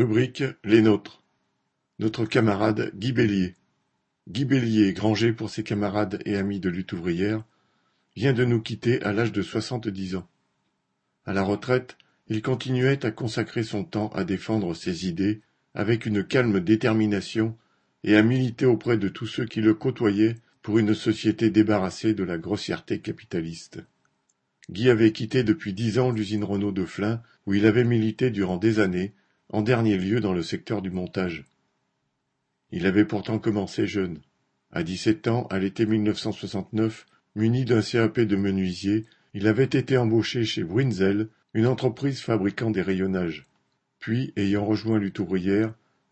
Rubrique Les nôtres. Notre camarade Guy Bélier. Guy Bélier, grangé pour ses camarades et amis de lutte ouvrière, vient de nous quitter à l'âge de soixante-dix ans. À la retraite, il continuait à consacrer son temps à défendre ses idées avec une calme détermination et à militer auprès de tous ceux qui le côtoyaient pour une société débarrassée de la grossièreté capitaliste. Guy avait quitté depuis dix ans l'usine Renault de Flins, où il avait milité durant des années, en dernier lieu dans le secteur du montage. Il avait pourtant commencé jeune. À dix-sept ans, à l'été 1969, muni d'un CAP de menuisier, il avait été embauché chez Bruinzel, une entreprise fabriquant des rayonnages. Puis, ayant rejoint Lutte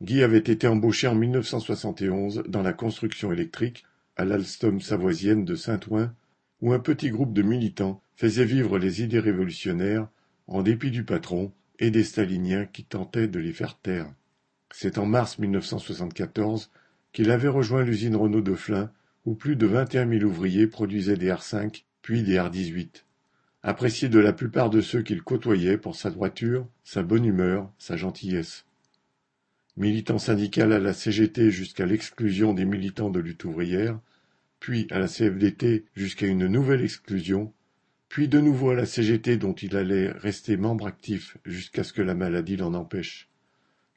Guy avait été embauché en 1971 dans la construction électrique à l'Alstom savoisienne de Saint-Ouen, où un petit groupe de militants faisait vivre les idées révolutionnaires en dépit du patron et des staliniens qui tentaient de les faire taire. C'est en mars 1974 qu'il avait rejoint l'usine Renault de Flins, où plus de 21 000 ouvriers produisaient des R5 puis des R18. Apprécié de la plupart de ceux qu'il côtoyait pour sa droiture, sa bonne humeur, sa gentillesse. Militant syndical à la CGT jusqu'à l'exclusion des militants de lutte ouvrière, puis à la CFDT jusqu'à une nouvelle exclusion, puis de nouveau à la CGT dont il allait rester membre actif jusqu'à ce que la maladie l'en empêche.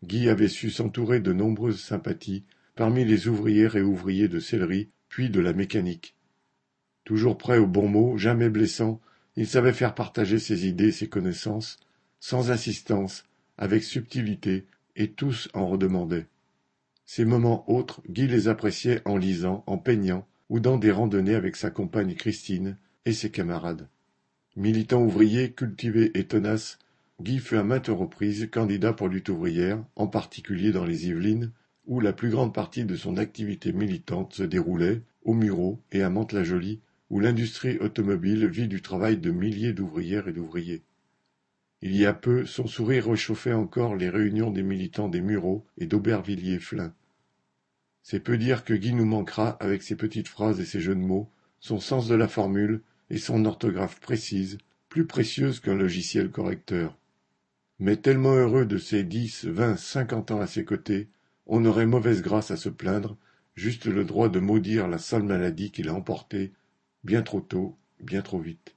Guy avait su s'entourer de nombreuses sympathies parmi les ouvrières et ouvriers de sellerie, puis de la mécanique. Toujours prêt aux bons mots, jamais blessant, il savait faire partager ses idées, ses connaissances, sans insistance, avec subtilité, et tous en redemandaient. Ces moments autres, Guy les appréciait en lisant, en peignant, ou dans des randonnées avec sa compagne Christine et ses camarades. Militant ouvrier, cultivé et tenace, Guy fut à maintes reprises candidat pour lutte ouvrière, en particulier dans les Yvelines, où la plus grande partie de son activité militante se déroulait, au Mureau et à Mantes-la-Jolie, où l'industrie automobile vit du travail de milliers d'ouvrières et d'ouvriers. Il y a peu, son sourire réchauffait encore les réunions des militants des Mureaux et d'Aubervilliers-Flins. C'est peu dire que Guy nous manquera avec ses petites phrases et ses jeux de mots, son sens de la formule et son orthographe précise, plus précieuse qu'un logiciel correcteur. Mais tellement heureux de ses dix, vingt, cinquante ans à ses côtés, on aurait mauvaise grâce à se plaindre, juste le droit de maudire la sale maladie qui l'a emporté, bien trop tôt, bien trop vite.